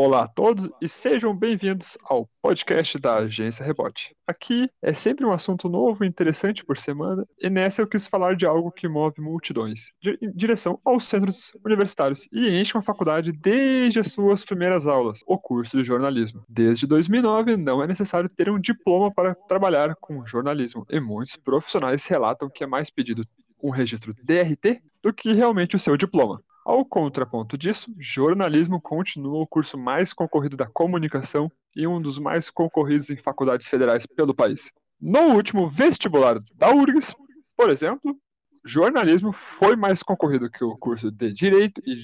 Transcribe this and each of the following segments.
Olá a todos e sejam bem-vindos ao podcast da Agência Rebote. Aqui é sempre um assunto novo e interessante por semana, e nessa eu quis falar de algo que move multidões, em direção aos centros universitários e enche uma faculdade desde as suas primeiras aulas, o curso de jornalismo. Desde 2009 não é necessário ter um diploma para trabalhar com jornalismo, e muitos profissionais relatam que é mais pedido um registro DRT do que realmente o seu diploma. Ao contraponto disso, jornalismo continua o curso mais concorrido da comunicação e um dos mais concorridos em faculdades federais pelo país. No último vestibular da URGS, por exemplo, jornalismo foi mais concorrido que o curso de direito e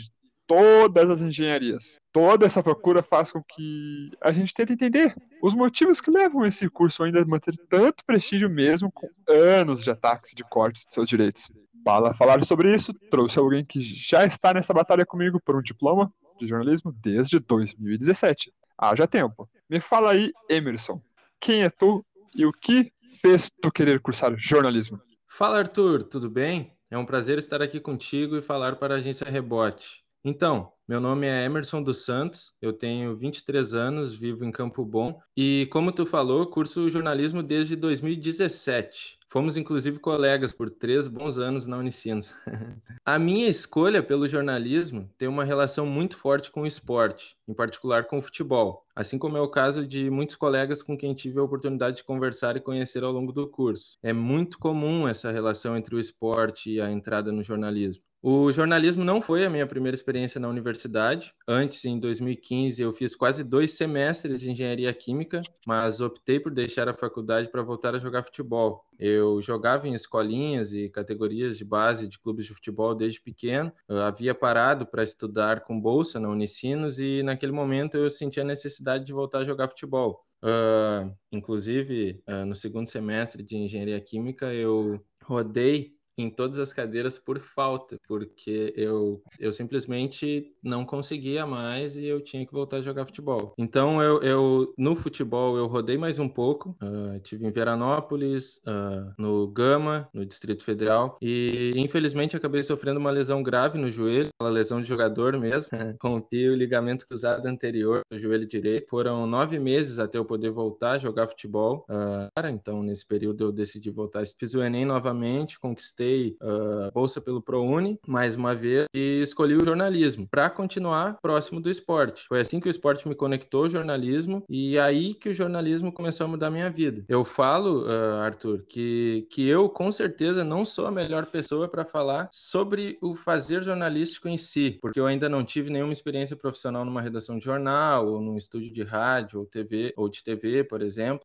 todas as engenharias. Toda essa procura faz com que a gente tente entender os motivos que levam esse curso ainda a manter tanto prestígio mesmo com anos de ataques e de cortes de seus direitos. Para falar sobre isso, trouxe alguém que já está nessa batalha comigo por um diploma de jornalismo desde 2017. Haja tempo. Me fala aí, Emerson, quem é tu e o que fez tu querer cursar jornalismo? Fala, Arthur, tudo bem? É um prazer estar aqui contigo e falar para a agência Rebote. Então, meu nome é Emerson dos Santos, eu tenho 23 anos, vivo em Campo Bom e, como tu falou, curso jornalismo desde 2017. Fomos inclusive colegas por três bons anos na Unicinos. a minha escolha pelo jornalismo tem uma relação muito forte com o esporte, em particular com o futebol, assim como é o caso de muitos colegas com quem tive a oportunidade de conversar e conhecer ao longo do curso. É muito comum essa relação entre o esporte e a entrada no jornalismo. O jornalismo não foi a minha primeira experiência na universidade. Antes, em 2015, eu fiz quase dois semestres de engenharia química, mas optei por deixar a faculdade para voltar a jogar futebol. Eu jogava em escolinhas e categorias de base de clubes de futebol desde pequeno. Eu havia parado para estudar com bolsa na Unicinos e, naquele momento, eu sentia a necessidade de voltar a jogar futebol. Uh, inclusive, uh, no segundo semestre de engenharia química, eu rodei em todas as cadeiras por falta, porque eu, eu simplesmente não conseguia mais e eu tinha que voltar a jogar futebol. Então, eu, eu no futebol, eu rodei mais um pouco, uh, tive em Veranópolis, uh, no Gama, no Distrito Federal, e infelizmente acabei sofrendo uma lesão grave no joelho, uma lesão de jogador mesmo, rompi o ligamento cruzado anterior do joelho direito. Foram nove meses até eu poder voltar a jogar futebol. Uh, então, nesse período, eu decidi voltar. Fiz o Enem novamente, conquistei tentei uh, bolsa pelo ProUni, mais uma vez, e escolhi o jornalismo para continuar próximo do esporte. Foi assim que o esporte me conectou ao jornalismo e aí que o jornalismo começou a mudar minha vida. Eu falo, uh, Arthur, que, que eu com certeza não sou a melhor pessoa para falar sobre o fazer jornalístico em si, porque eu ainda não tive nenhuma experiência profissional numa redação de jornal ou num estúdio de rádio ou TV ou de TV, por exemplo.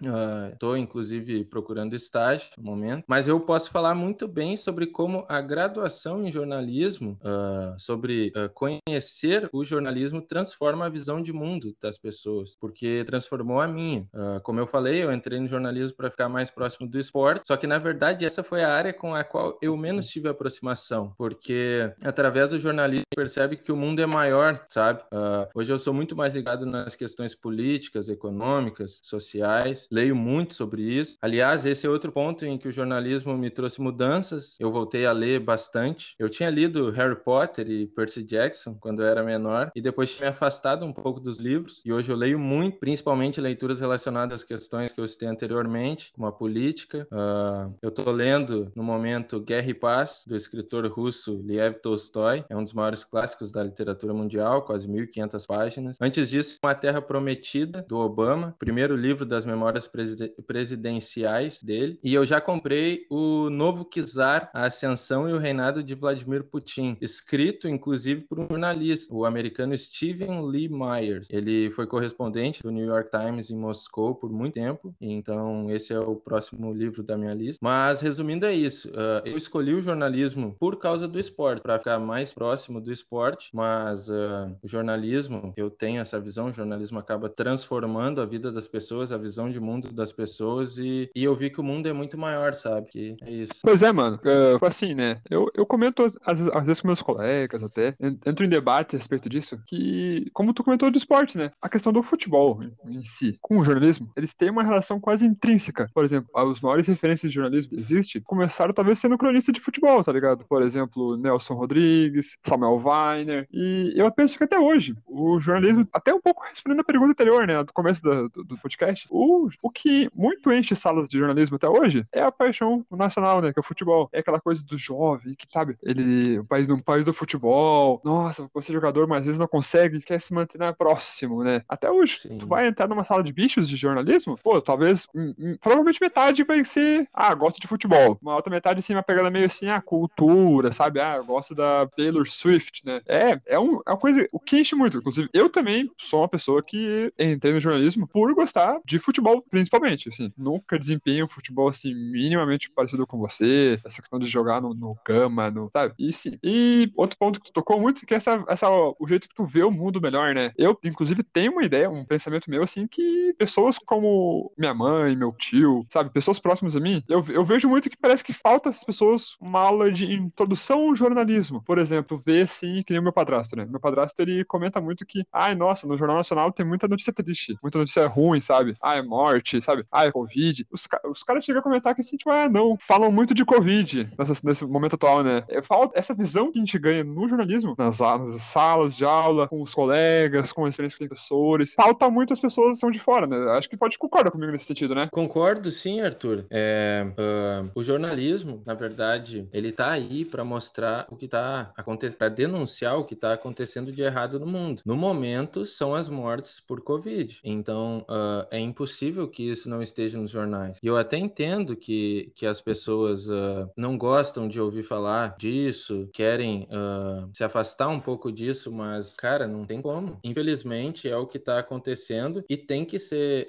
Estou uh, inclusive procurando estágio no momento, mas eu posso falar muito bem sobre sobre como a graduação em jornalismo, uh, sobre uh, conhecer o jornalismo, transforma a visão de mundo das pessoas, porque transformou a minha. Uh, como eu falei, eu entrei no jornalismo para ficar mais próximo do esporte, só que na verdade essa foi a área com a qual eu menos tive aproximação, porque através do jornalismo percebe que o mundo é maior, sabe? hoje eu sou muito mais ligado nas questões políticas, econômicas, sociais, leio muito sobre isso. Aliás, esse é outro ponto em que o jornalismo me trouxe mudanças eu voltei a ler bastante. Eu tinha lido Harry Potter e Percy Jackson quando eu era menor e depois tinha me afastado um pouco dos livros e hoje eu leio muito, principalmente leituras relacionadas às questões que eu citei anteriormente, como a política. Uh, eu estou lendo no momento Guerra e Paz do escritor russo Lev Tolstói, é um dos maiores clássicos da literatura mundial, quase 1.500 páginas. Antes disso, Uma Terra Prometida do Obama, primeiro livro das memórias presidenciais dele, e eu já comprei o novo Kizar a ascensão e o reinado de Vladimir Putin, escrito inclusive por um jornalista, o americano Stephen Lee Myers. Ele foi correspondente do New York Times em Moscou por muito tempo, então esse é o próximo livro da minha lista. Mas resumindo é isso, uh, eu escolhi o jornalismo por causa do esporte, para ficar mais próximo do esporte, mas uh, o jornalismo, eu tenho essa visão, o jornalismo acaba transformando a vida das pessoas, a visão de mundo das pessoas e, e eu vi que o mundo é muito maior, sabe? Que é isso. Pois é, mano. Uh, assim, né? Eu, eu comento às, às, vezes com meus colegas até, entro em debate a respeito disso, que, como tu comentou de esporte, né? A questão do futebol em, em si, com o jornalismo, eles têm uma relação quase intrínseca. Por exemplo, as maiores referências de jornalismo que existe começaram talvez sendo cronista de futebol, tá ligado? Por exemplo, Nelson Rodrigues, Samuel Weiner, e eu penso que até hoje, o jornalismo, até um pouco respondendo a pergunta anterior, né, do começo do, do, do podcast, o, o que muito enche salas de jornalismo até hoje é a paixão nacional, né, que é o futebol. É aquela coisa do jovem, que sabe, ele, o país, no país do futebol, nossa, você é jogador, mas às vezes não consegue, quer se manter próximo, né? Até hoje, Sim. tu vai entrar numa sala de bichos de jornalismo, pô, talvez, hum, hum, provavelmente metade vai ser, ah, gosto de futebol. Uma outra metade, assim, uma pegada meio assim, ah, cultura, sabe? Ah, eu gosto da Taylor Swift, né? É, é, um, é uma coisa, o que enche muito. Inclusive, eu também sou uma pessoa que entrei no jornalismo por gostar de futebol, principalmente, assim. Nunca desempenho futebol, assim, minimamente parecido com você, essa questão de jogar no, no cama, no, sabe? E sim. E outro ponto que tu tocou muito, que é essa, essa, o jeito que tu vê o mundo melhor, né? Eu, inclusive, tenho uma ideia, um pensamento meu, assim, que pessoas como minha mãe, meu tio, sabe? Pessoas próximas a mim, eu, eu vejo muito que parece que falta às pessoas uma aula de introdução ao jornalismo. Por exemplo, ver, assim, que nem o meu padrasto, né? Meu padrasto, ele comenta muito que, ai, nossa, no Jornal Nacional tem muita notícia triste, muita notícia ruim, sabe? Ah, é morte, sabe? Ah, é Covid. Os, os caras chegam a comentar que, assim, tipo, ah, não, falam muito de Covid nessa, nesse momento atual, né? É, falta essa visão que a gente ganha no jornalismo, nas, nas salas de aula, com os colegas, com a experiência com professores, falta muito as pessoas que estão de fora, né? Acho que pode concordar comigo nesse sentido, né? Concordo, sim, Arthur. É, uh, o jornalismo, na verdade, ele tá aí para mostrar o que tá acontecendo, para denunciar o que tá acontecendo de errado no mundo. No momento, são as mortes por Covid. Então, uh, é impossível que isso não esteja nos jornais. E eu até entendo que, que as pessoas uh, não gostam de ouvir falar disso, querem se afastar um pouco disso, mas, cara, não tem como. Infelizmente, é o que está acontecendo e tem que ser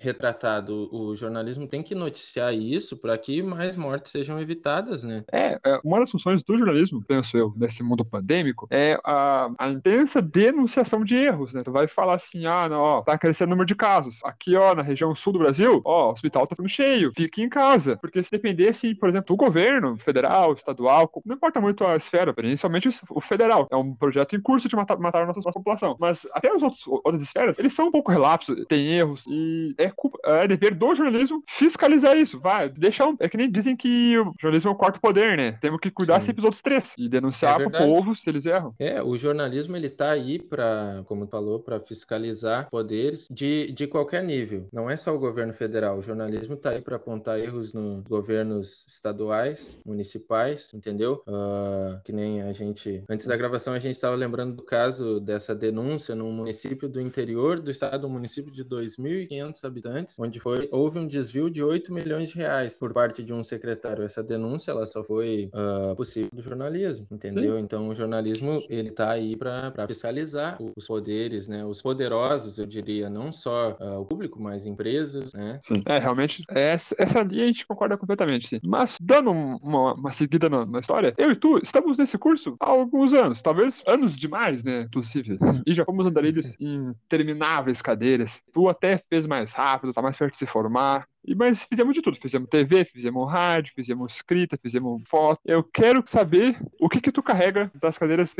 retratado. O jornalismo tem que noticiar isso para que mais mortes sejam evitadas, né? É, é, uma das funções do jornalismo, penso eu, nesse mundo pandêmico, é a, a intensa denunciação de erros, né? Tu vai falar assim, ah, não, ó, tá crescendo o número de casos. Aqui, ó, na região sul do Brasil, ó, o hospital tá ficando cheio, fique em casa. Porque se dependesse, por exemplo, do governo federal, estadual, não importa muito a esfera, principalmente o federal. É um projeto em curso de matar, matar a nossa, nossa população. Mas até as outras esferas, eles são um pouco relapsos, tem erros, e é, culpa, é dever do jornalismo fiscalizar isso. Vai, deixar um, É que nem dizem que o jornalismo é o quarto poder, né? Temos que cuidar Sim. sempre dos outros três e denunciar é pro povo se eles erram. É, o jornalismo ele tá aí para, como tu falou, para fiscalizar poderes de, de qualquer nível. Não é só o governo federal. O jornalismo tá aí para apontar erros nos governos estaduais, municipais, entendeu? Uh, que nem a gente. Antes da gravação a gente estava lembrando do caso dessa denúncia num município do interior do estado, um município de 2.500 habitantes, onde foi houve um desvio de 8 milhões de reais por parte de um secretário. Essa denúncia ela só foi uh, possível do jornalismo, entendeu? Sim. Então o jornalismo ele tá aí para fiscalizar os poderes, né? Os poderosos, eu diria, não só uh, o público, mas empresas, né? Sim. É, realmente, essa, essa linha a gente concorda completamente, sim. Mas, dando uma, uma seguida na, na, história, eu e tu estamos nesse curso há alguns anos, talvez anos demais, né? Inclusive. E já fomos andarilhos em intermináveis cadeiras. Tu até fez mais rápido, tá mais perto de se formar. E, mas fizemos de tudo. Fizemos TV, fizemos rádio, fizemos escrita, fizemos foto. Eu quero saber o que que tu carrega das cadeiras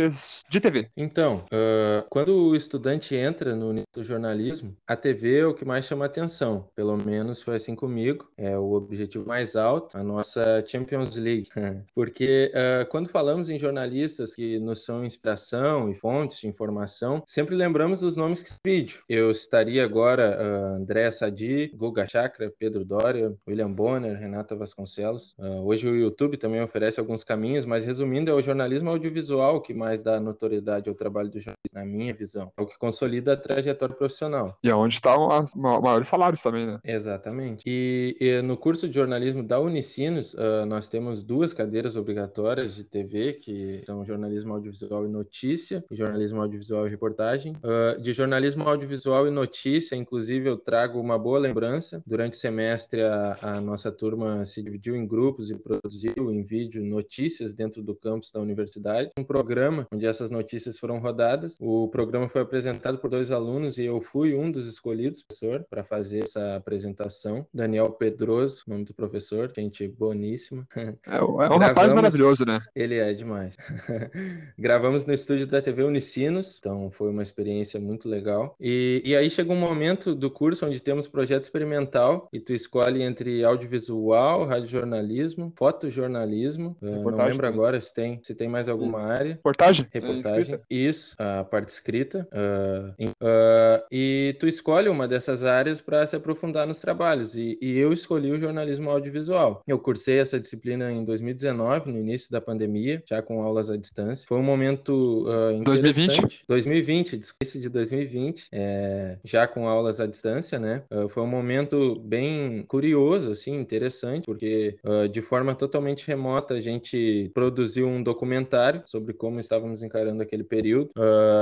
de TV. Então, uh, quando o estudante entra no jornalismo, a TV é o que mais chama atenção. Pelo menos foi assim comigo. É o objetivo mais alto, a nossa Champions League. Porque uh, quando falamos em jornalistas que nos são inspiração e fontes de informação, sempre lembramos dos nomes que vídeo. Eu estaria agora uh, André Sadi, Guga Chakra, Pedro Pedro Doria, William Bonner, Renata Vasconcelos. Uh, hoje o YouTube também oferece alguns caminhos, mas resumindo, é o jornalismo audiovisual que mais dá notoriedade ao trabalho do jornalista, na minha visão. É o que consolida a trajetória profissional. E é onde estão os maiores salários também, né? Exatamente. E, e no curso de jornalismo da Unicinos, uh, nós temos duas cadeiras obrigatórias de TV, que são jornalismo audiovisual e notícia, e jornalismo audiovisual e reportagem. Uh, de jornalismo audiovisual e notícia, inclusive, eu trago uma boa lembrança. Durante o semestre semestre a, a, nossa turma se dividiu em grupos e produziu em vídeo notícias dentro do campus da universidade. Um programa onde essas notícias foram rodadas. O programa foi apresentado por dois alunos e eu fui um dos escolhidos, professor, para fazer essa apresentação. Daniel Pedroso, nome do professor, gente boníssima. É, é um Gravamos... rapaz maravilhoso, né? Ele é demais. Gravamos no estúdio da TV Unicinos, então foi uma experiência muito legal. E, e aí chegou um momento do curso onde temos projeto experimental e tu escolhe entre audiovisual, radiojornalismo, fotojornalismo. não lembro agora se tem, se tem mais alguma área. Reportagem? Reportagem. É Isso, a parte escrita. Uh, uh, e tu escolhe uma dessas áreas para se aprofundar nos trabalhos. E, e eu escolhi o jornalismo audiovisual. Eu cursei essa disciplina em 2019, no início da pandemia, já com aulas à distância. Foi um momento uh, interessante. 2020? 2020, discurso de 2020, é, já com aulas à distância, né? Uh, foi um momento bem curioso, assim, interessante, porque uh, de forma totalmente remota a gente produziu um documentário sobre como estávamos encarando aquele período.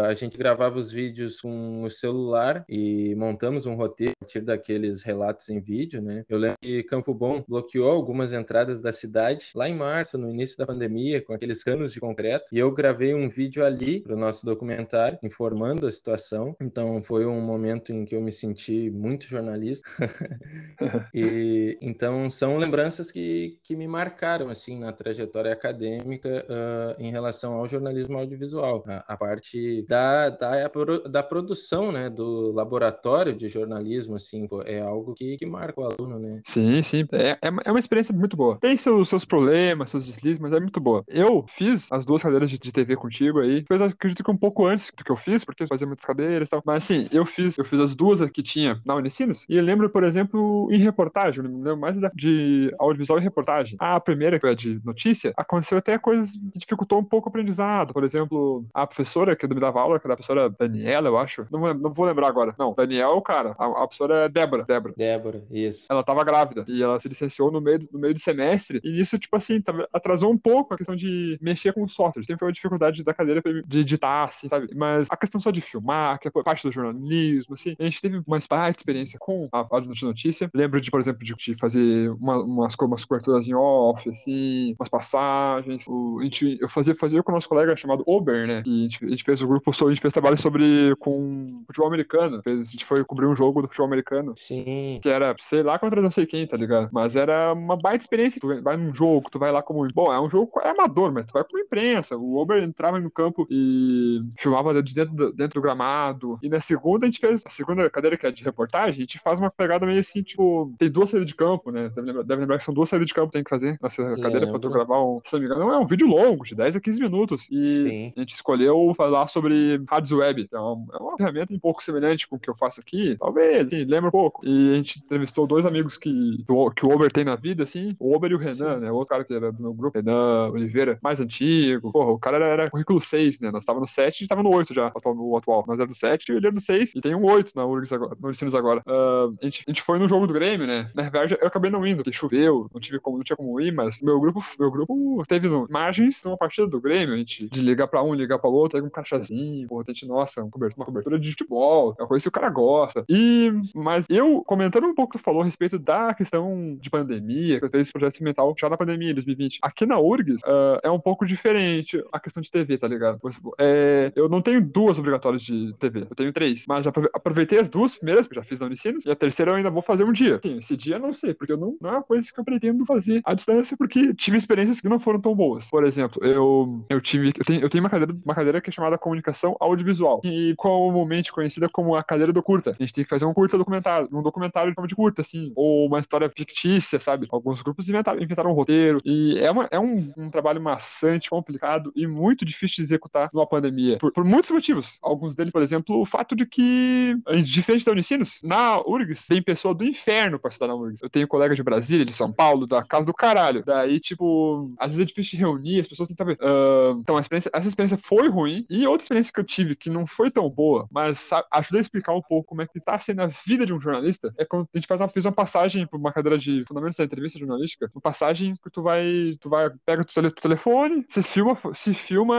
a gente gravava os vídeos com o celular e montamos um roteiro a partir daqueles relatos em vídeo, né? Eu lembro que Campo Bom bloqueou algumas entradas da cidade lá em março, no início da pandemia, com aqueles canos de concreto, e eu gravei um vídeo ali para o nosso documentário, informando a situação. Então foi um momento em que eu me senti muito jornalista. e então são lembranças que, que me marcaram assim na trajetória acadêmica uh, em relação ao jornalismo audiovisual, a, a parte da, da, da produção, né, do laboratório de jornalismo, assim, é algo que, que marca o aluno, né? Sim, sim, é, é, é uma experiência muito boa. Tem seus, seus problemas, seus deslizes, mas é muito boa. Eu fiz as duas cadeiras de, de TV contigo aí, foi acredito que um pouco antes do que eu fiz, porque eu fazia muitas cadeiras tal, mas assim, eu fiz, eu fiz as duas que tinha na Unicinos, e eu lembro, por exemplo, em reportagem, eu lembro mais de audiovisual e reportagem. A primeira, que a de notícia, aconteceu até coisas que dificultou um pouco o aprendizado. Por exemplo, a professora que me dava aula, que era a professora Daniela, eu acho, não, não vou lembrar agora. Não, Daniel, cara, a, a professora é Débora, Débora. Débora, isso. Ela tava grávida, e ela se licenciou no meio, no meio do semestre, e isso, tipo assim, atrasou um pouco a questão de mexer com o software. Sempre foi uma dificuldade da cadeira de editar, assim, sabe? Mas a questão só de filmar, que é parte do jornalismo, assim, a gente teve uma de experiência com a áudio de notícia. Lembro de, por exemplo, de, de fazer uma, umas, umas coberturas em off, assim, umas passagens. O, a gente, eu fazia, fazia com o nosso colega chamado Ober, né? E a gente, a gente fez o grupo, a gente fez trabalho sobre com futebol americano. A gente foi cobrir um jogo do futebol americano. Sim. Que era, sei lá contra não sei quem, tá ligado? Mas era uma baita experiência. Tu vai num jogo, tu vai lá como. Bom, é um jogo é amador, mas tu vai como imprensa. O Ober entrava no campo e filmava de dentro do, dentro do gramado. E na segunda a gente fez a segunda cadeira que é de reportagem, a gente faz uma pegada meio assim, tipo, tem duas saídas de campo, né? Deve lembrar, deve lembrar que são duas saídas de campo que tem que fazer nessa Lembro. cadeira pra tu gravar um. Se não me engano, é um vídeo longo, de 10 a 15 minutos. E Sim. a gente escolheu falar sobre rádios web. Então, é uma ferramenta um pouco semelhante com o que eu faço aqui. Talvez, assim, lembra um pouco. E a gente entrevistou dois amigos que, que o Uber tem na vida, assim. O Uber e o Renan, Sim. né? O outro cara que era do meu grupo, Renan Oliveira, mais antigo. Porra, o cara era, era currículo 6, né? Nós tava no 7 e tava no 8 já, o atual. Nós era do 7 e ele era do 6. E tem um 8 na URGS agora, no Ensinos agora. Uh, a, gente, a gente foi no jogo do Grêmio, né? Na verdade, eu acabei não indo, porque choveu, não tive como, não tinha como ir, mas meu grupo, meu grupo teve margens numa partida do Grêmio, a gente de ligar pra um, ligar pra outro, aí um cachazinho, porra, a gente, nossa, uma cobertura, uma cobertura de futebol, é uma coisa que o cara gosta. E, mas eu, comentando um pouco que tu falou a respeito da questão de pandemia, que eu fiz projeto experimental já na pandemia, 2020. Aqui na URGS, uh, é um pouco diferente a questão de TV, tá ligado? É, eu não tenho duas obrigatórias de TV, eu tenho três, mas já aproveitei as duas primeiras, que eu já fiz na Unicinos, e a terceira eu ainda vou fazer um dia. Sim, esse dia não sei, porque eu não, não é uma coisa que eu pretendo fazer à distância, porque tive experiências que não foram tão boas. Por exemplo, eu, eu tive, eu tenho, eu tenho uma, cadeira, uma cadeira que é chamada Comunicação Audiovisual, e comumente conhecida como a cadeira do curta. A gente tem que fazer um curta documentário, um documentário de forma de curta, assim, ou uma história fictícia, sabe? Alguns grupos inventaram, inventaram um roteiro, e é, uma, é um, um trabalho maçante, complicado e muito difícil de executar numa pandemia, por, por muitos motivos. Alguns deles, por exemplo, o fato de que, diferente da Unicinos, na URGS tem pessoa do inferno pra estudar na URGS. Eu tenho colega de Brasília, de São Paulo, da casa do caralho. Daí, tipo, às vezes é difícil de reunir, as pessoas tentam ver. Uh, então, experiência, essa experiência foi ruim. E outra experiência que eu tive, que não foi tão boa, mas sabe, ajuda a explicar um pouco como é que tá sendo a vida de um jornalista, é quando a gente faz uma, fez uma passagem por uma cadeira de fundamentos da entrevista jornalística, uma passagem que tu vai, tu vai, pega o teu telefone, se filma, se filma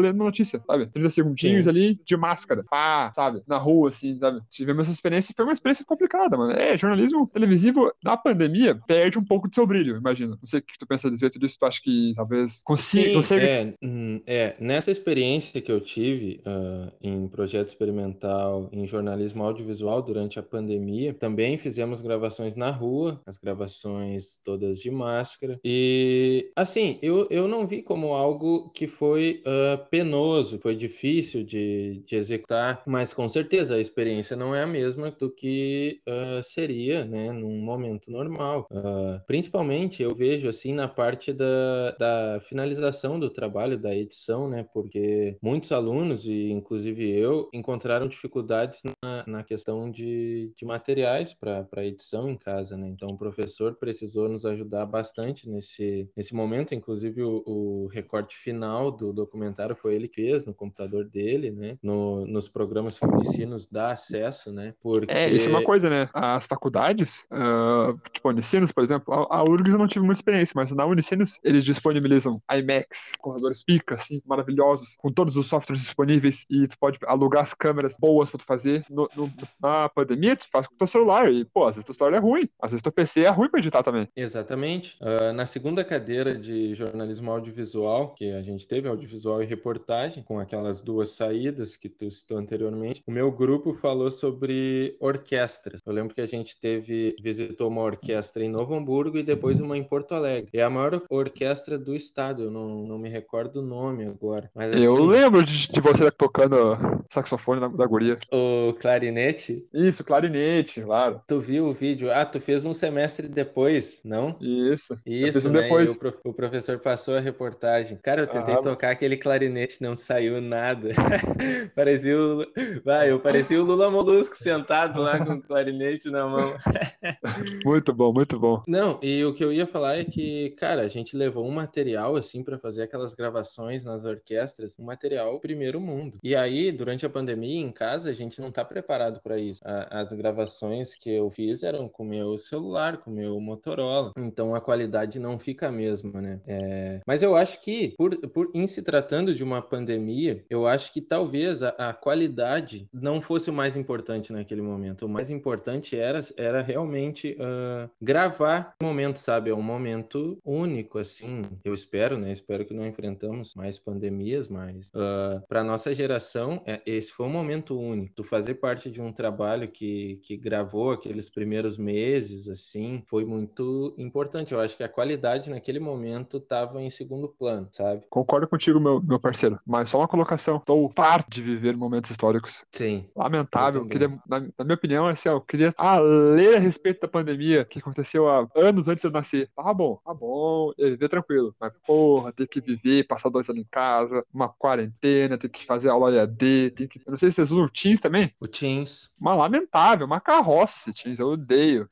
lendo notícia, sabe? 30 segundinhos Sim. ali de máscara, pá, sabe? Na rua, assim, sabe? Tivemos essa experiência, foi uma experiência complicada, mano. É, jornalismo jornalismo televisivo na pandemia perde um pouco de seu brilho, imagino. Não sei o que tu pensa a respeito disso, tu acha que talvez consiga. Sim, consiga... É, hum, é, nessa experiência que eu tive uh, em projeto experimental em jornalismo audiovisual durante a pandemia, também fizemos gravações na rua, as gravações todas de máscara. E, assim, eu, eu não vi como algo que foi uh, penoso, foi difícil de, de executar, mas com certeza a experiência não é a mesma do que uh, seria, né, num momento normal. Uh, principalmente eu vejo assim na parte da, da finalização do trabalho, da edição, né, porque muitos alunos, e inclusive eu, encontraram dificuldades na, na questão de, de materiais para edição em casa, né, então o professor precisou nos ajudar bastante nesse, nesse momento, inclusive o, o recorte final do documentário foi ele que fez no computador dele, né, no, nos programas que o nos dá acesso, né, porque... É, isso é uma coisa, né, as faculdades, uh, tipo a Unicinos, por exemplo, a, a URGS eu não tive muita experiência, mas na Unicinos eles disponibilizam IMAX, corredores pica, assim, maravilhosos, com todos os softwares disponíveis e tu pode alugar as câmeras boas pra tu fazer. No, no, na pandemia, tu faz com o teu celular e, pô, às vezes teu celular é ruim, às vezes teu PC é ruim pra editar também. Exatamente. Uh, na segunda cadeira de jornalismo audiovisual, que a gente teve, audiovisual e reportagem, com aquelas duas saídas que tu citou anteriormente, o meu grupo falou sobre orquestras. Eu lembro que a gente teve, visitou uma orquestra em Novo Hamburgo e depois uma em Porto Alegre. É a maior orquestra do estado, eu não, não me recordo o nome agora. Mas, assim, eu lembro de, de você tocando saxofone da, da guria. O clarinete? Isso, clarinete, claro. Tu viu o vídeo? Ah, tu fez um semestre depois, não? Isso. Isso, né? depois. O, o, professor passou a reportagem. Cara, eu tentei ah, tocar aquele clarinete, não saiu nada. parecia o... Vai, eu parecia o Lula Molusco sentado lá com o clarinete na mão. muito bom, muito bom. Não, e o que eu ia falar é que, cara, a gente levou um material, assim, para fazer aquelas gravações nas orquestras, um material primeiro mundo. E aí, durante a pandemia, em casa, a gente não tá preparado para isso. A, as gravações que eu fiz eram com meu celular, com meu Motorola. Então a qualidade não fica a mesma, né? É... Mas eu acho que, por, por em se tratando de uma pandemia, eu acho que talvez a, a qualidade não fosse o mais importante naquele momento. O mais importante era, era realmente uh, gravar o momento, sabe? É um momento único, assim. Eu espero, né? Espero que não enfrentamos mais pandemias, mas uh, para nossa geração, é, esse foi um momento único. Tu fazer parte de um trabalho que, que gravou aqueles primeiros meses, assim, foi muito importante. Eu acho que a qualidade naquele momento estava em segundo plano, sabe? Concordo contigo, meu, meu parceiro. Mas só uma colocação. Estou farto de viver momentos históricos. Sim. Lamentável. Queria, na, na, minha opinião, assim, eu queria ah, ler a respeito da pandemia que aconteceu há anos antes de eu nascer. Tá bom, tá bom, eu viver tranquilo. Mas, porra, ter que viver, passar dois anos em casa, uma quarentena, ter que fazer aula EAD, tem que. Eu não sei se vocês usam o Teams também. O Teams. Uma lamentável, uma carroça esse Teams, eu odeio.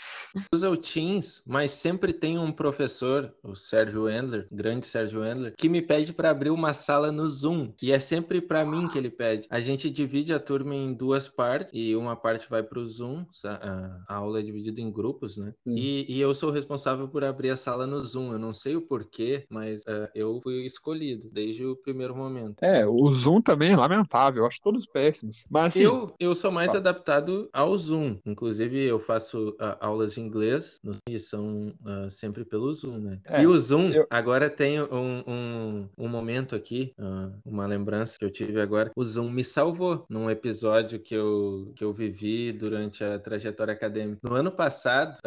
Usa o Teams, mas sempre tem um professor, o Sérgio Endler, grande Sérgio Endler, que me pede para abrir uma sala no Zoom. E é sempre para mim que ele pede. A gente divide a turma em duas partes e uma parte vai para o Zoom, a aula é dividida em grupos, né? E, e, eu sou responsável por abrir a sala no Zoom. Eu não sei o porquê, mas uh, eu fui escolhido desde o primeiro momento. É, o Zoom também é lamentável, eu acho todos péssimos. Mas assim, eu, eu sou mais adaptado ao Zoom. Inclusive, eu faço uh, aulas de inglês e são uh, sempre pelo Zoom, né? É, e o Zoom, eu... agora tem um, um, um momento aqui, uma lembrança que eu tive agora. O Zoom me salvou num episódio que eu, que eu vivi durante a trajetória acadêmica. No ano passado,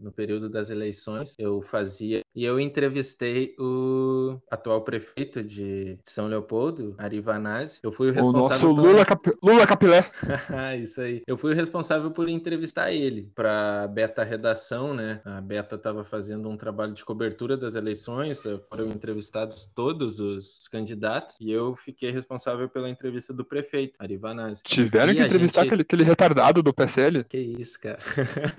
no período das eleições, eu fazia e eu entrevistei o atual prefeito de São Leopoldo, Ari Vanazzi. Eu fui o responsável. O nosso Lula, Cap... Lula Capilé. Isso aí. Eu fui o responsável por entrevistar ele para Beta Redação, né? A Beta estava fazendo um trabalho de cobertura das eleições, foram entrevistados todos os candidatos e eu fiquei responsável pela entrevista do prefeito, Ari Vanazzi. Tiveram e que entrevistar gente... aquele, aquele retardado do PSL? Que isso, cara.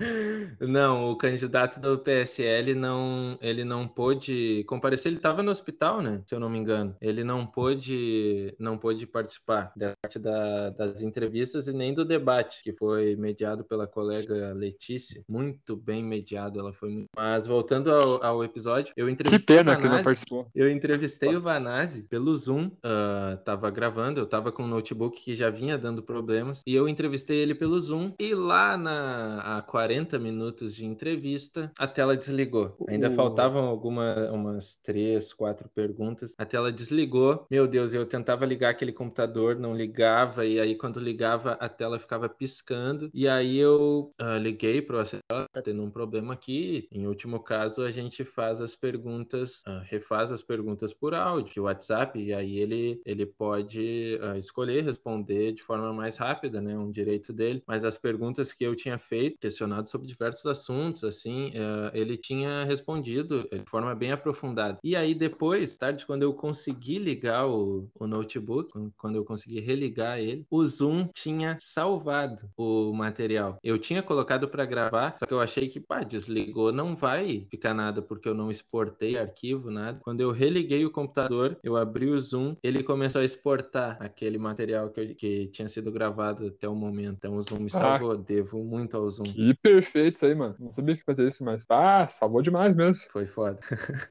não, o candidato do PSL não, ele não pôde comparecer, ele estava no hospital, né? Se eu não me engano. Ele não pôde, não pôde participar da parte da, das entrevistas e nem do debate, que foi mediado pela colega Letícia. Muito bem mediado, ela foi. Mas voltando ao, ao episódio, eu entrevistei. Que pena que não participou. Eu entrevistei o Vanazzi pelo Zoom, uh, tava gravando, eu tava com um notebook que já vinha dando problemas, e eu entrevistei ele pelo Zoom. E lá na a 40 minutos de entrevista, a tela desligou. Ainda uh. Faltavam algumas umas três, quatro perguntas. A tela desligou. Meu Deus, eu tentava ligar aquele computador, não ligava, e aí quando ligava, a tela ficava piscando. E aí eu uh, liguei para o assessor, tá tendo um problema aqui. Em último caso, a gente faz as perguntas, uh, refaz as perguntas por áudio, WhatsApp, e aí ele, ele pode uh, escolher responder de forma mais rápida, né? Um direito dele. Mas as perguntas que eu tinha feito, questionado sobre diversos assuntos, assim, ele tinha respondido de forma bem aprofundada. E aí depois, tarde, quando eu consegui ligar o, o notebook, quando eu consegui religar ele, o Zoom tinha salvado o material. Eu tinha colocado para gravar, só que eu achei que, pá, desligou, não vai ficar nada porque eu não exportei arquivo, nada. Quando eu religuei o computador, eu abri o Zoom, ele começou a exportar aquele material que, eu, que tinha sido gravado até o momento. Então o Zoom me salvou, ah, devo muito ao Zoom. Que perfeito isso aí, mano. Não sabia que fazer isso, mas ah, salvou demais mesmo. Foi foda.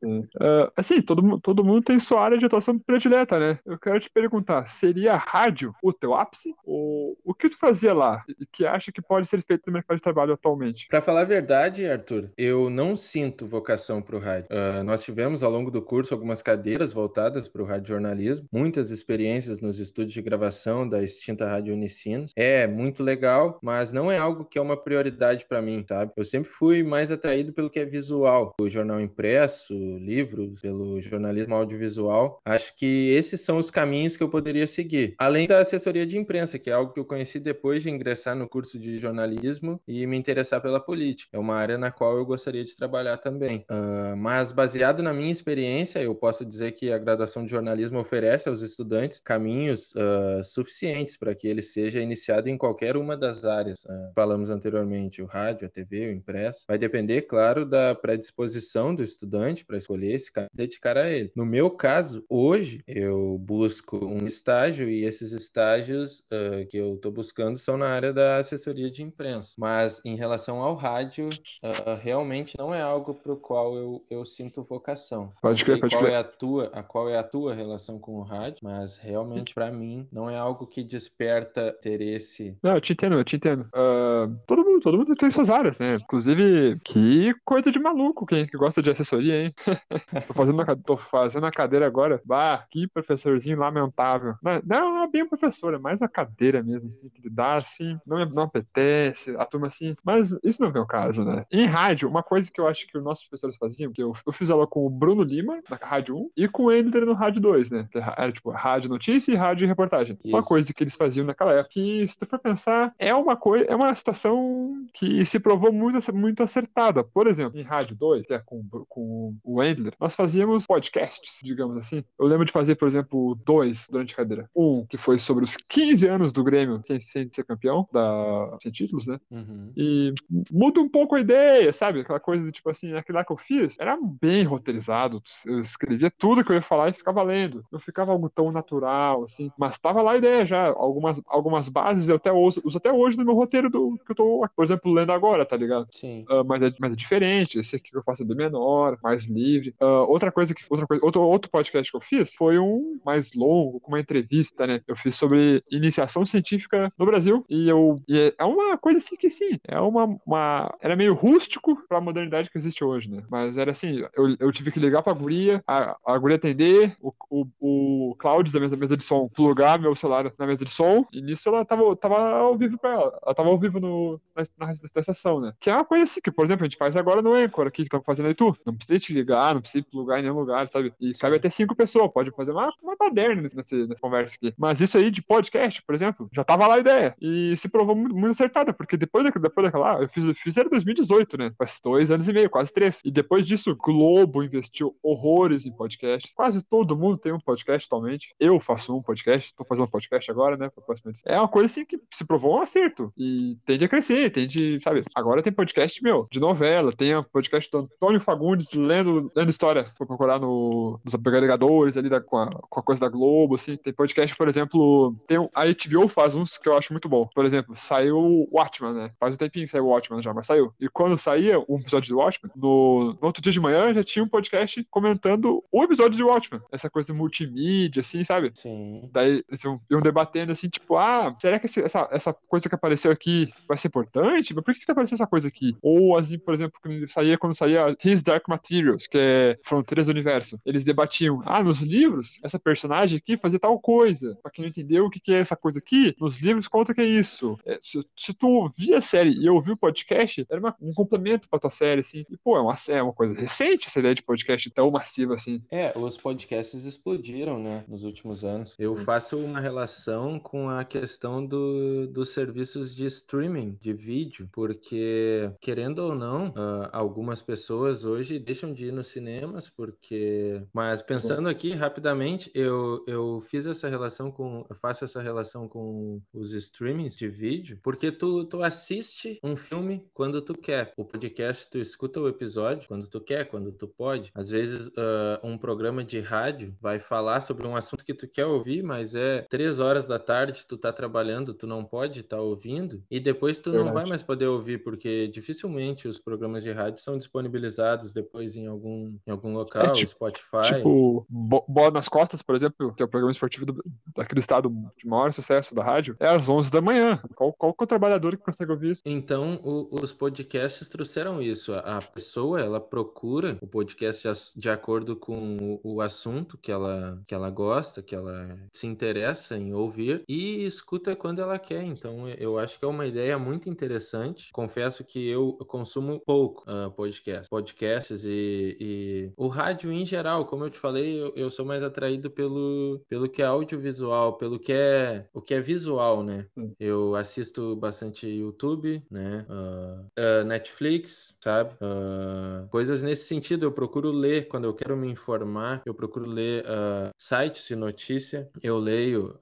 uh, assim, todo, todo mundo tem sua área de atuação predileta, né? Eu quero te perguntar, seria rádio o teu ápice? Ou o que tu fazia lá e que acha que pode ser feito no mercado de trabalho atualmente? Para falar a verdade, Arthur, eu não sinto vocação para o rádio. Uh, nós tivemos ao longo do curso algumas cadeiras voltadas para o rádio jornalismo, muitas experiências nos estúdios de gravação da extinta Rádio Unicinos. É muito legal, mas não é algo que é uma prioridade para mim, sabe? Eu sempre fui mais atraído pelo que é visual, o jornal impresso, livros, pelo jornalismo audiovisual. Acho que esses são os caminhos que eu poderia seguir. Além da assessoria de imprensa, que é algo que eu conheci depois de ingressar no curso de jornalismo e me interessar pela política. É uma área na qual eu gostaria de trabalhar também. Uh, mas baseado na minha experiência, eu posso dizer que a graduação de jornalismo oferece aos estudantes caminhos uh, suficientes para que ele seja iniciado em qualquer uma das áreas. Uh, falamos anteriormente, o rádio, a TV, o impresso. Vai depender, claro, da predisposição do estudante para escolher esse dedicar a ele. No meu caso, hoje, eu busco um estágio e esses estágios uh, que eu estou buscando são na área da assessoria de imprensa. Mas em relação ao rádio, uh, realmente não é algo para o qual eu, eu sinto vocação. Pode crer, pode qual crer. É a tua, a qual é a tua relação com o rádio, mas realmente para mim não é algo que desperta interesse. Não, eu te entendo, eu te entendo. Uh, todo mundo, todo mundo tem suas áreas, né? Inclusive, que coisa de maluco quem que gosta de assessoria, hein? tô, fazendo a, tô fazendo a cadeira agora. Bah, que professorzinho lamentável. Não, não é bem o professor, é mais a cadeira mesmo, assim, que dá, assim, não, não apetece, a turma assim. Mas isso não é o caso, né? Em rádio, uma coisa que eu acho que os nossos professores faziam, que eu, eu fiz ela com o Bruno Lima, na Rádio 1, e com o Ender no Rádio 2, né? Que era tipo rádio notícia e rádio reportagem. Isso. Uma coisa que eles faziam naquela época, que se tu for pensar, é uma coisa, é uma situação que se provou muito, muito acertada. Por exemplo, em Rádio 2, que é com, com o Endler, nós fazíamos podcasts, digamos assim. Eu lembro de fazer, por exemplo, dois durante a cadeira. Um que foi sobre os 15 anos do Grêmio sem, sem ser campeão, da, sem títulos, né? Uhum. E muda um pouco a ideia, sabe? Aquela coisa de tipo assim, aquilo lá que eu fiz era bem roteirizado. Eu escrevia tudo que eu ia falar e ficava lendo. Não ficava algo tão natural, assim. Mas tava lá a ideia já. Algumas, algumas bases eu até uso, uso até hoje no meu roteiro do que eu tô, por exemplo, lendo agora, tá ligado? Sim. Uh, mas, é, mas é diferente. Esse aqui que eu faço é bem menor, mais livre. Uh, outra coisa que. Outra coisa, outro, outro podcast que eu fiz foi um mais longo, com uma entrevista, né? Eu fiz sobre iniciação científica no Brasil. E eu. E é uma coisa assim que sim. É uma. uma era meio rústico pra modernidade que existe hoje, né? Mas era assim, eu, eu tive que ligar pra guria, a, a guria atender, o, o, o Cláudio da mesa, mesa de som, plugar meu celular na mesa de som, e nisso ela tava, tava ao vivo pra ela. Ela tava ao vivo no, na, na, na né? Que é uma coisa assim, que, por exemplo, a gente faz agora no Anchor aqui, que estamos fazendo aí tu. Não precisa te ligar, não precisa plugar em nenhum lugar, sabe? E cabe até cinco pessoas, pode fazer uma, uma baderna nessa, nessa conversa aqui. Mas isso aí de podcast, por exemplo, já tava lá a ideia. E se provou muito, muito acertada, porque depois, da, depois daquela, eu fiz, eu fiz era 2018, né? Faz dois anos e meio, quase três. E depois disso, Globo investiu horrores em podcast. Quase todo mundo tem um podcast atualmente. Eu faço um podcast, tô fazendo um podcast agora, né? É uma coisa assim que se provou um acerto. E tende a crescer, tende, sabe? Agora tem podcast, meu, de novela, tem podcast do Antônio Fagundes lendo, lendo história. Vou procurar no, nos agregadores ali da, com, a, com a coisa da Globo, assim. Tem podcast, por exemplo, tem um, a HBO faz uns que eu acho muito bom. Por exemplo, saiu o Watchman, né? Faz um tempinho que saiu o Watchman já, mas saiu. E quando saía um episódio de Watchmen, no, no, outro dia de manhã já tinha um podcast comentando o episódio de Watchmen. Essa coisa de multimídia, assim, sabe? Sim. Daí eles iam, iam debatendo assim, tipo, ah, será que esse, essa, essa coisa que apareceu aqui vai ser importante? mas por que, que tá aparecendo essa coisa aqui? Ou, assim, por exemplo, quando saía, quando saía His Dark Materials, que é Fronteiras do Universo, eles debatiam, ah, nos livros, essa personagem aqui fazia tal coisa. Pra quem não entendeu o que, que é essa coisa aqui, nos livros conta que é isso. É, se, se, tu ouvir a série e ouvir o podcast, era uma, um complemento pra tua série, assim. E, pô, é uma, é uma coisa recente essa ideia de podcast tão massiva, assim. É, os podcasts explodiram, né, nos últimos anos. Eu faço uma relação com a questão do, dos serviços de streaming de vídeo, porque, querendo ou não, uh, algumas pessoas hoje deixam de ir nos cinemas, porque. Mas pensando aqui rapidamente, eu, eu fiz essa relação com. Eu faço essa relação com os streamings de vídeo, porque tu, tu assiste um filme quando tu quer. O podcast, tu escuta o episódio quando tu quer, quando tu pode. Às vezes, uh, um programa de rádio vai falar sobre um assunto que tu quer ouvir, mas é três horas da tarde, tu tá trabalhando, tu não pode estar tá ouvindo, e depois tu Verdade. não vai mais poder ouvir, porque dificilmente os programas de rádio são disponibilizados depois em algum, em algum local, é, tipo, Spotify. Tipo, Bola nas Costas, por exemplo, que é o programa esportivo do, daquele estado de maior sucesso da rádio, é às 11 da manhã. Qual, qual que é o trabalhador que consegue ouvir isso? Então, o, os podcasts trouxeram isso. A, a, pessoa, ela procura o podcast de, de acordo com o, o, assunto que ela, que ela gosta, que ela se interessa em ouvir e escuta quando ela quer. Então, eu acho que é uma ideia muito interessante. Confesso que eu consumo pouco uh, podcast, podcasts e, e, o rádio em geral. Como eu te falei, eu, eu, sou mais atraído pelo, pelo que é audiovisual, pelo que é o que é visual, né? Hum. Eu assisto bastante YouTube, né? Uh, uh, Netflix, sabe? coisas nesse sentido. Eu procuro ler quando eu quero me informar. Eu procuro ler sites de notícia. Eu leio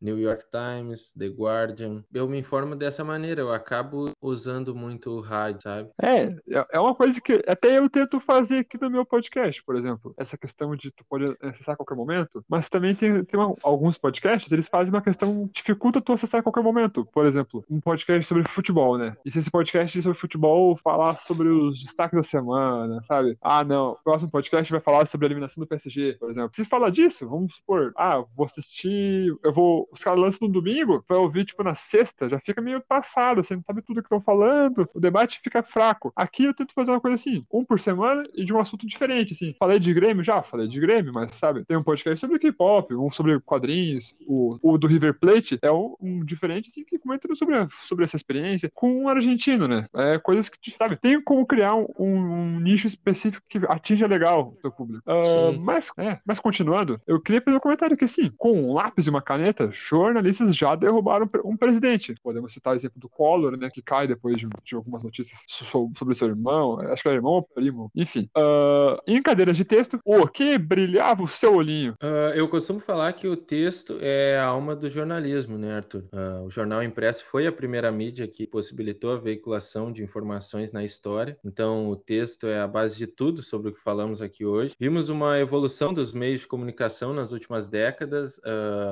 New York Times, The Guardian. Eu me informo dessa maneira. Eu acabo usando muito o rádio, sabe? É, é uma coisa que até eu tento fazer aqui no meu podcast, por exemplo. Essa questão de tu pode acessar a qualquer momento, mas também tem, tem uma, alguns podcasts, eles fazem uma questão, dificulta tu acessar a qualquer momento. Por exemplo, um podcast sobre futebol, né? E se esse podcast sobre futebol falar sobre os destaques da semana, sabe? Ah, não, o próximo podcast vai falar sobre a eliminação do PSG, por exemplo. Se fala disso, vamos supor, ah, vou assistir, eu vou, os caras lançam no domingo, vai ouvir, tipo, na sexta, já fica meio passado, você não sabe tudo que estão falando, o debate fica fraco. Aqui eu tento fazer uma coisa assim, um por semana e de um assunto diferente, assim. Falei de Grêmio já? Falei de Grêmio, mas sabe, tem um podcast sobre K-pop, um sobre quadrinhos, o, o do River Plate é um, um diferente, assim, que comenta sobre, sobre essa experiência com um argentino, né? É coisas que, sabe, tem como criar um, um nicho específico que atinja legal o seu público. Uh, mas, é, mas continuando, eu queria fazer um comentário que, assim, com um lápis e uma caneta, jornalistas já derrubaram um presidente. Podemos citar o exemplo do Collor, né, que cai depois de, de algumas notícias sobre seu irmão, acho que era irmão ou primo, enfim. Uh, em cadeiras de texto, o que brilhava o seu olhinho? Uh, eu costumo falar que o texto é a alma do jornalismo, né, Arthur? Uh, o jornal impresso foi a primeira mídia que possibilitou a veiculação de informações na história, então o texto é a base de tudo sobre o que falamos aqui hoje. Vimos uma evolução dos meios de comunicação nas últimas décadas,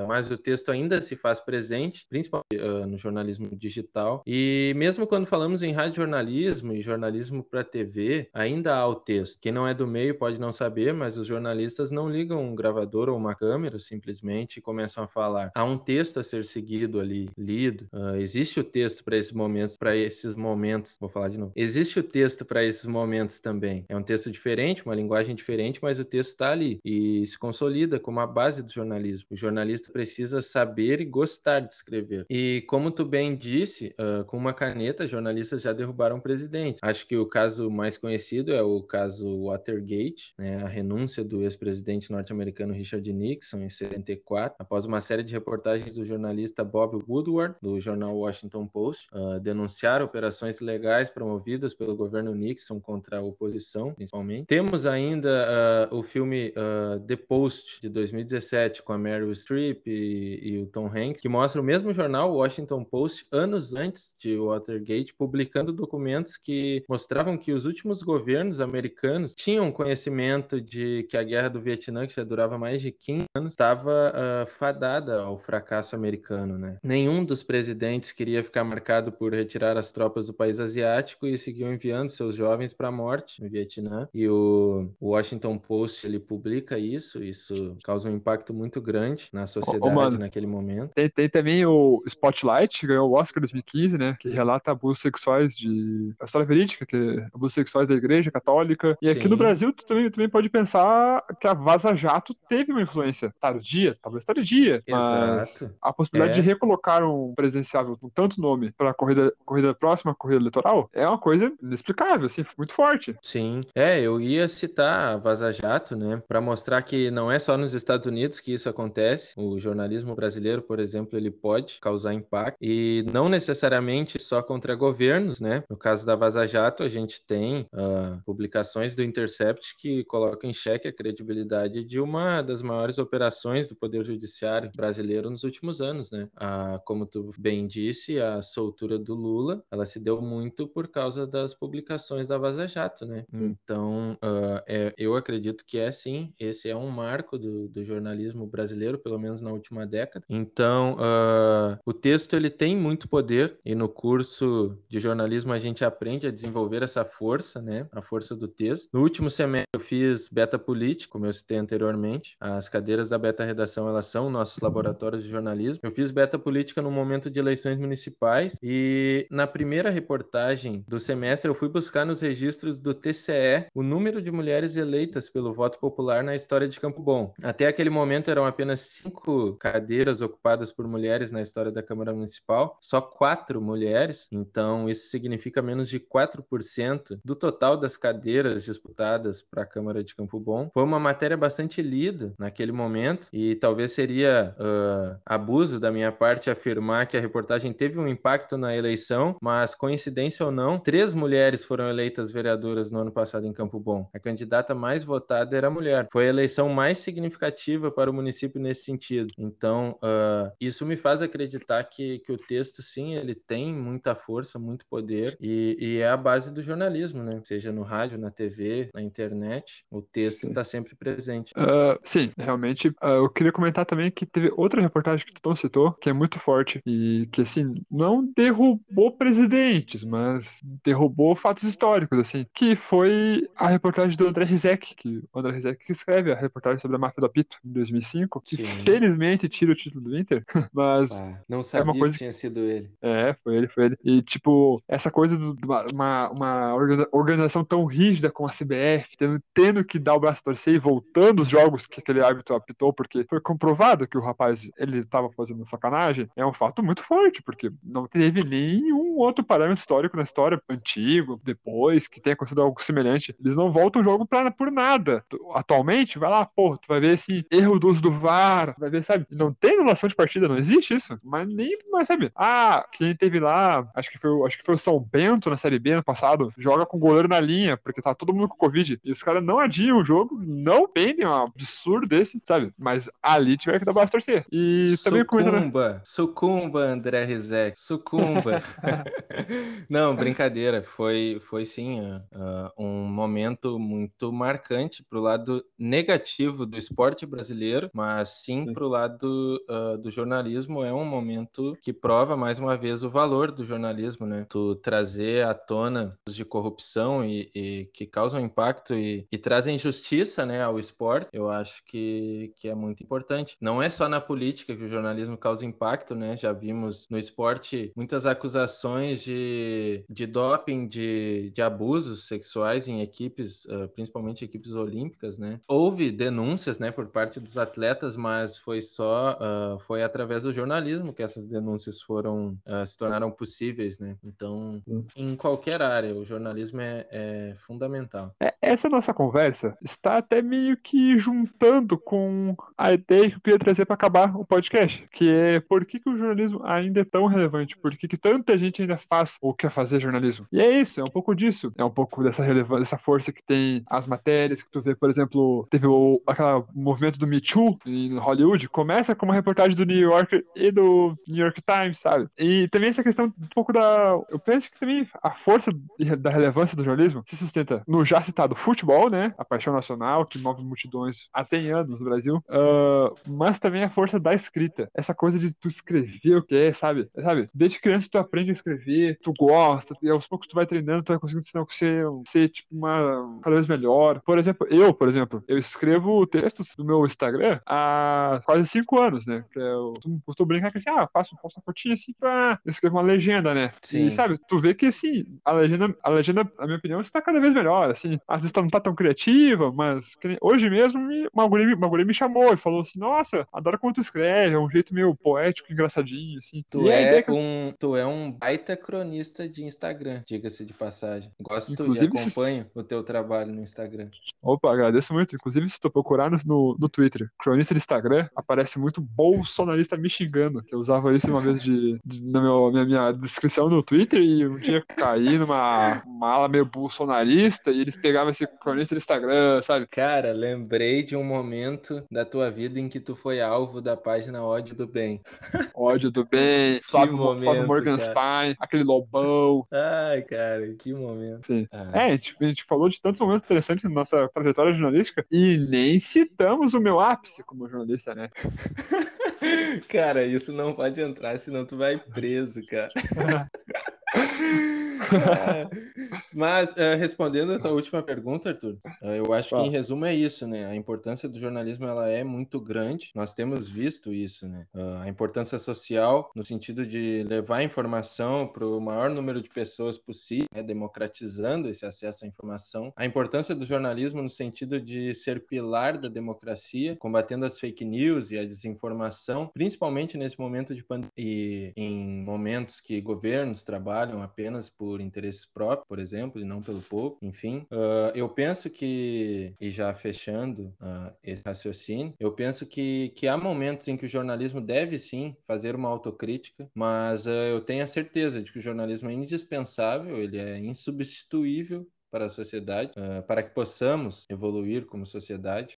mas o texto ainda se faz presente, principalmente no jornalismo digital, e mesmo quando falamos em rádio jornalismo e jornalismo para TV, ainda há o texto. Quem não é do meio pode não saber, mas os jornalistas não ligam um gravador ou uma câmera simplesmente começam a falar. Há um texto a ser seguido ali, lido. Uh, existe o texto para esses momentos, para esses momentos. Vou falar de novo. Existe o texto para esses momentos também. É um texto diferente, uma linguagem diferente, mas o texto está ali e se consolida como a base do jornalismo. O jornalista precisa saber e gostar de escrever. E como tu bem disse, uh, com uma caneta, jornalistas já derrubaram presidentes. Acho que o caso mais conhecido é o caso Watergate, né, a renúncia do ex-presidente norte-americano Richard Nixon em 74, após uma série de reportagens do jornalista Bob Woodward, do jornal Washington Post, uh, denunciar operações ilegais promovidas pelo governo Nixon contra a oposição, principalmente. Temos ainda uh, o filme uh, The Post, de 2017, com a Meryl Streep e, e o Tom Hanks, que mostra o mesmo jornal, Washington Post, anos antes de Watergate, publicando documentos que mostravam que os últimos governos americanos tinham conhecimento de que a guerra do Vietnã, que já durava mais de 15 anos, estava uh, fadada ao fracasso americano. Né? Nenhum dos presidentes queria ficar marcado por retirar as tropas do país asiático e seguiu enviando seus jovens para a morte no Vietnã. E o Washington Post ele publica isso, isso causa um impacto muito grande na sociedade oh, naquele momento. Tem, tem, também o Spotlight, que ganhou o Oscar 2015, né? Que relata abusos sexuais de. A história verídica, que abusos sexuais da igreja católica. E Sim. aqui no Brasil, tu também, também pode pensar que a Vaza Jato teve uma influência tardia, talvez tardia, mas Exato. a possibilidade é. de recolocar um presidenciável com tanto nome para a corrida, corrida próxima, corrida eleitoral, é uma coisa inexplicável, assim, muito forte. Sim. É, eu ia citar a Vaza Jato, né, para mostrar que não é só nos Estados Unidos que isso acontece. O jornalismo brasileiro, por exemplo, ele pode causar impacto e não necessariamente só contra governos, né? No caso da Vaza Jato, a gente tem uh, publicações do Intercept que colocam em xeque a credibilidade de uma das maiores operações do Poder Judiciário brasileiro nos últimos anos, né? Ah, como tu bem disse, a soltura do Lula, ela se deu muito por causa das publicações da Vaza Jato, né? Então, uh, é, eu acredito que é sim, esse é um marco do, do jornalismo brasileiro, pelo menos na última década. Então, uh, o texto ele tem muito poder e no curso de jornalismo a gente aprende a desenvolver essa força, né? A força do texto. No último semestre eu fiz beta política, como eu citei anteriormente. As cadeiras da beta redação elas são nossos laboratórios de jornalismo. Eu fiz beta política no momento de eleições municipais e na primeira reportagem do semestre eu fui buscar nos registros do TCE o número de mulheres eleitas pelo voto popular na história de Campo Bom. Até aquele momento eram apenas cinco cadeiras ocupadas por mulheres na história da Câmara Municipal, só quatro mulheres. Então isso significa menos de 4% do total das cadeiras disputadas para a Câmara de Campo Bom. Foi uma matéria bastante lida naquele momento e talvez seria uh, abuso da minha parte afirmar que a reportagem teve um impacto na eleição, mas coincidência ou não, três mulheres foram eleitas vereadoras no ano passado em Campo Bom. A candidata mais votada era mulher. Foi a eleição mais significativa para o município nesse sentido. Então, uh, isso me faz acreditar que, que o texto, sim, ele tem muita força, muito poder e, e é a base do jornalismo, né? Seja no rádio, na TV, na internet, o texto está sempre presente. Uh, sim, realmente. Uh, eu queria comentar também que teve outra reportagem que tu não citou, que é muito forte e que, assim, não derrubou presidentes, mas derrubou fatos históricos, assim, que foi a reportagem do André Rizek, que o André Rizek que escreve a reportagem sobre a máfia do apito em 2005, que Sim. felizmente tira o título do Inter, mas ah, não sabia é uma coisa que tinha sido ele. É, foi ele, foi ele. E tipo, essa coisa de uma, uma organização tão rígida como a CBF, tendo, tendo que dar o braço a torcer e voltando os jogos que aquele árbitro apitou, porque foi comprovado que o rapaz ele estava fazendo sacanagem, é um fato muito forte, porque não teve nenhum outro parâmetro histórico na história antigo, depois, que tenha acontecido algo semelhante. Eles não voltam o jogo pra, por nada. Atualmente, vai lá, pô, tu vai ver esse erro do uso do VAR, vai ver, sabe? Não tem anulação de partida, não existe isso. Mas nem, mas sabe? Ah, quem teve lá, acho que foi, acho que foi o São Bento na Série B ano passado, joga com o goleiro na linha, porque tá todo mundo com Covid. E os caras não adiam o jogo, não pendem, é um absurdo desse, sabe? Mas ali tiver que dar bastante torcer. E sucumba, também comentando... sucumba, André Rizek, sucumba. não, brincadeira. Foi, foi sim uh, um momento muito marcante pro lado negativo do esporte brasileiro, mas sim, sim. pro lado uh, do jornalismo. É um momento que prova mais uma vez o valor do jornalismo, né? Tu trazer à tona de corrupção e, e que causam impacto e, e trazem justiça, né, ao esporte, eu acho que, que é muito importante. Não é só na política que o jornalismo causa impacto, né? Já vimos no esporte muitas acusações de, de doping, de, de abusos sexuais em equipes, uh, principalmente equipes olímpicas, né? Houve denúncias, né, por parte dos atletas, mas foi só, uh, foi através do jornalismo que essas denúncias foram, uh, se tornaram possíveis, né? Então, em qualquer área, o jornalismo é, é fundamental. É, essa nossa conversa está até meio que juntando com a ideia que eu queria trazer para acabar o podcast, que é por que, que o jornalismo ainda é tão relevante, por que, que tanta gente ainda faz ou quer fazer jornalismo. E é isso, é um pouco disso, é um pouco dessa relevância, dessa força que tem as matérias, que tu vê, por exemplo, teve o aquele movimento do Me Too em Hollywood, começa com uma reportagem do New Yorker e do New York Times, sabe? E também essa questão um pouco da. Eu penso que também a força da relevância do jornalismo se sustenta no já citado futebol, né? A paixão nacional, que move multidões há 100 anos no Brasil, uh, mas também a força da escrita. Essa coisa de tu escrever o que é, sabe? Sabe? Desde criança tu aprende a escrever, tu gosta, e aos poucos tu vai treinando, tu vai conseguindo ser, ser tipo uma cada vez melhor. Por exemplo, eu, por exemplo, eu escrevo textos no meu Instagram há quase 5 anos, né? Eu costumo brincar que assim, ah, faço, faço uma fotinha assim pra. escrevo uma legenda, né? Sim. E, sabe, tu vê que, assim, a legenda, a legenda, na minha opinião, está cada vez melhor, assim. Às vezes não tá tão criativa, mas hoje mesmo me- uma, guria, me- uma guria me chamou e falou assim, nossa, adoro como tu escreve, é um jeito meio poético, engraçadinho, assim. Tu é, que um, tu é um baita cronista de Instagram, diga-se de passagem. Gosto Inclusive, e acompanho o teu trabalho no Instagram. Opa, agradeço muito. Inclusive, se tu procurar no, no, no Twitter, cronista de Instagram, aparece muito bolsonarista me xingando. Que eu usava isso uma vez de, de- na meu- minha, minha descrição no Twitter e um dia caí numa uma ala meio bolsonarista e eles pegavam esse cronista de Instagram, sabe? Cara, lembrei de um momento da tua vida em que tu foi alvo da página Ódio do Bem. Ódio do bem, Flávio, Mo- Flávio momento, Morgenstein, aquele lobão. Ai, cara, que momento. Sim. Ah, É, a gente, a gente falou de tantos momentos interessantes na nossa trajetória jornalística e nem citamos o meu ápice como jornalista, né? Cara, isso não pode entrar, senão tu vai preso, cara. Ah, Mas, eh, respondendo a tua última pergunta, Arthur, eh, eu acho que em resumo é isso, né? A importância do jornalismo ela é muito grande. Nós temos visto isso, né? Ah, A importância social no sentido de levar a informação para o maior número de pessoas possível, né? democratizando esse acesso à informação. A importância do jornalismo no sentido de ser pilar da democracia, combatendo as fake news e a desinformação, principalmente nesse momento de pandemia e em momentos que governos trabalham apenas por interesses próprios, por exemplo, e não pelo povo. Enfim, ah, eu penso que, e já fechando ah, esse raciocínio, eu penso que, que há momentos em que o jornalismo deve sim fazer uma autocrítica, mas ah, eu tenho a certeza de que o jornalismo é indispensável, ele é insubstituível para a sociedade, para que possamos evoluir como sociedade.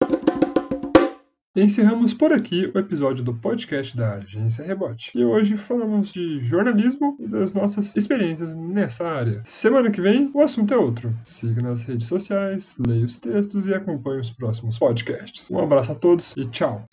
Encerramos por aqui o episódio do podcast da Agência Rebote. E hoje falamos de jornalismo e das nossas experiências nessa área. Semana que vem, o assunto é outro. Siga nas redes sociais, leia os textos e acompanhe os próximos podcasts. Um abraço a todos e tchau!